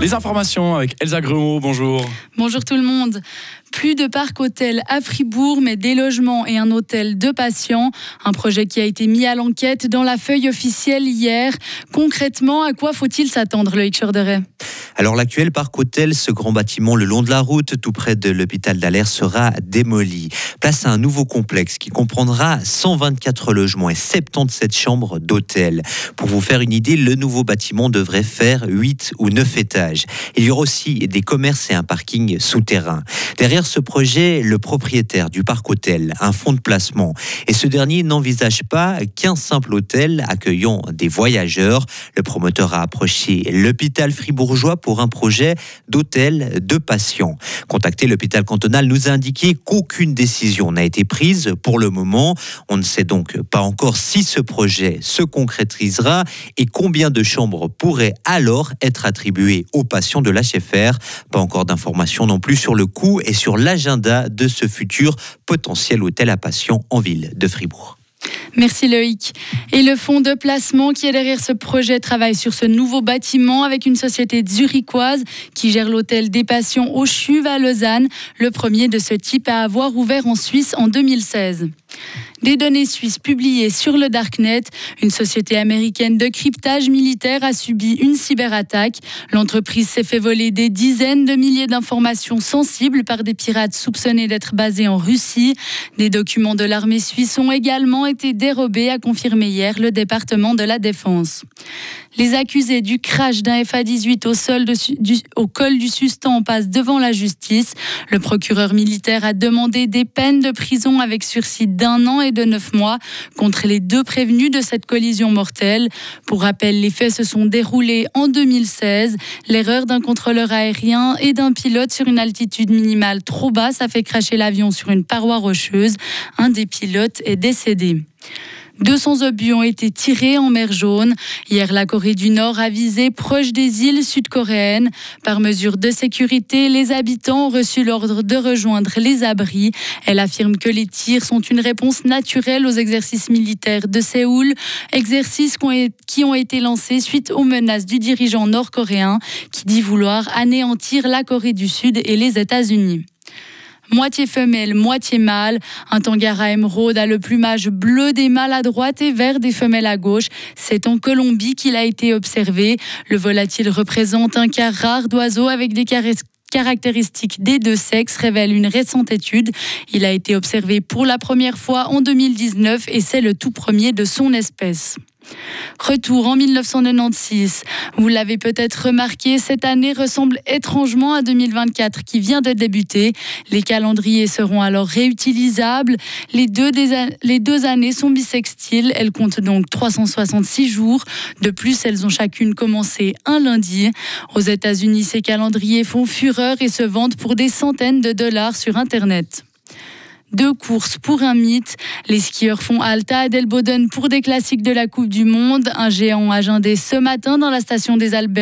Les informations avec Elsa Grumeau, bonjour. Bonjour tout le monde. Plus de parc hôtel à Fribourg, mais des logements et un hôtel de patients. Un projet qui a été mis à l'enquête dans la feuille officielle hier. Concrètement, à quoi faut-il s'attendre, Loïc Chorderet? Alors l'actuel parc hôtel, ce grand bâtiment le long de la route, tout près de l'hôpital d'Alers, sera démoli. Place à un nouveau complexe qui comprendra 124 logements et 77 chambres d'hôtel. Pour vous faire une idée, le nouveau bâtiment devrait faire 8 ou 9 étages. Il y aura aussi des commerces et un parking souterrain. Derrière ce projet, le propriétaire du parc hôtel, un fonds de placement. Et ce dernier n'envisage pas qu'un simple hôtel accueillant des voyageurs. Le promoteur a approché l'hôpital fribourgeois pour un projet d'hôtel de patients. Contacté l'hôpital cantonal nous a indiqué qu'aucune décision n'a été prise pour le moment. On ne sait donc pas encore si ce projet se concrétisera et combien de chambres pourraient alors être attribuées aux patients de l'HFR. Pas encore d'informations non plus sur le coût et sur l'agenda de ce futur potentiel hôtel à patients en ville de Fribourg. Merci Loïc. Et le fonds de placement qui est derrière ce projet travaille sur ce nouveau bâtiment avec une société zurichoise qui gère l'hôtel des patients au Chuve à Lausanne, le premier de ce type à avoir ouvert en Suisse en 2016. Des données suisses publiées sur le Darknet, une société américaine de cryptage militaire a subi une cyberattaque. L'entreprise s'est fait voler des dizaines de milliers d'informations sensibles par des pirates soupçonnés d'être basés en Russie. Des documents de l'armée suisse ont également été dérobés, a confirmé hier le département de la Défense. Les accusés du crash d'un FA-18 au, sol au col du Sustan passent devant la justice. Le procureur militaire a demandé des peines de prison avec sursis d'un an et de neuf mois contre les deux prévenus de cette collision mortelle. Pour rappel, les faits se sont déroulés en 2016. L'erreur d'un contrôleur aérien et d'un pilote sur une altitude minimale trop basse a fait cracher l'avion sur une paroi rocheuse. Un des pilotes est décédé. 200 obus ont été tirés en mer Jaune. Hier, la Corée du Nord a visé proche des îles sud-coréennes. Par mesure de sécurité, les habitants ont reçu l'ordre de rejoindre les abris. Elle affirme que les tirs sont une réponse naturelle aux exercices militaires de Séoul, exercices qui ont été lancés suite aux menaces du dirigeant nord-coréen qui dit vouloir anéantir la Corée du Sud et les États-Unis moitié femelle, moitié mâle. Un tangara émeraude a le plumage bleu des mâles à droite et vert des femelles à gauche. C'est en Colombie qu'il a été observé. Le volatile représente un cas rare d'oiseaux avec des caractéristiques des deux sexes révèle une récente étude. Il a été observé pour la première fois en 2019 et c'est le tout premier de son espèce. Retour en 1996. Vous l'avez peut-être remarqué, cette année ressemble étrangement à 2024 qui vient de débuter. Les calendriers seront alors réutilisables. Les deux, les deux années sont bisextiles. Elles comptent donc 366 jours. De plus, elles ont chacune commencé un lundi. Aux États-Unis, ces calendriers font fureur et se vendent pour des centaines de dollars sur Internet. Deux courses pour un mythe. Les skieurs font Alta à pour des classiques de la Coupe du Monde. Un géant agendé ce matin dans la station des Alpes.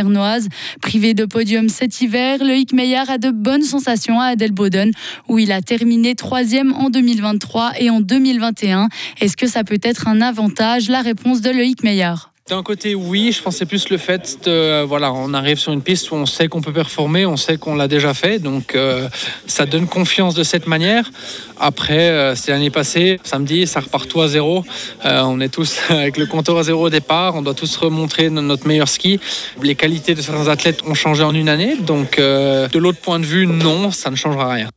Privé de podium cet hiver, Loïc Meillard a de bonnes sensations à Adelboden où il a terminé troisième en 2023 et en 2021. Est-ce que ça peut être un avantage? La réponse de Loïc Meillard. D'un côté, oui, je pense c'est plus le fait de, voilà, on arrive sur une piste où on sait qu'on peut performer, on sait qu'on l'a déjà fait, donc euh, ça donne confiance de cette manière. Après, euh, c'est l'année passée, samedi, ça repart tout à zéro. Euh, on est tous avec le compteur à zéro au départ, on doit tous remontrer notre meilleur ski. Les qualités de certains athlètes ont changé en une année, donc de l'autre point de vue, non, ça ne changera rien.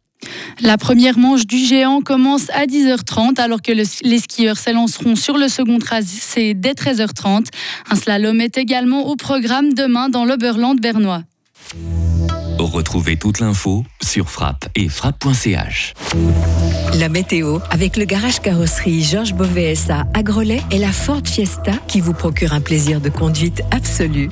La première manche du géant commence à 10h30 alors que les skieurs s'élanceront sur le second tracé dès 13h30. Un slalom est également au programme demain dans l'Oberland bernois. Retrouvez toute l'info sur frappe et frappe.ch. La météo avec le garage carrosserie Georges Beauvais à Grelais et la Ford Fiesta qui vous procure un plaisir de conduite absolu.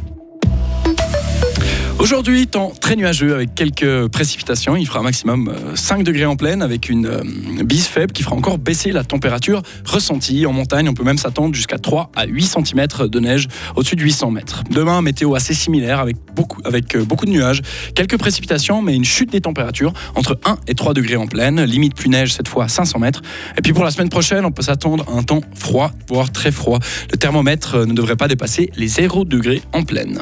Aujourd'hui, temps très nuageux avec quelques précipitations. Il fera un maximum 5 euh, degrés en pleine avec une euh, bise faible qui fera encore baisser la température ressentie. En montagne, on peut même s'attendre jusqu'à 3 à 8 cm de neige au-dessus de 800 mètres. Demain, météo assez similaire avec beaucoup, avec euh, beaucoup de nuages, quelques précipitations, mais une chute des températures entre 1 et 3 degrés en pleine. Limite plus neige cette fois à 500 mètres. Et puis pour la semaine prochaine, on peut s'attendre à un temps froid, voire très froid. Le thermomètre ne devrait pas dépasser les 0 degrés en pleine.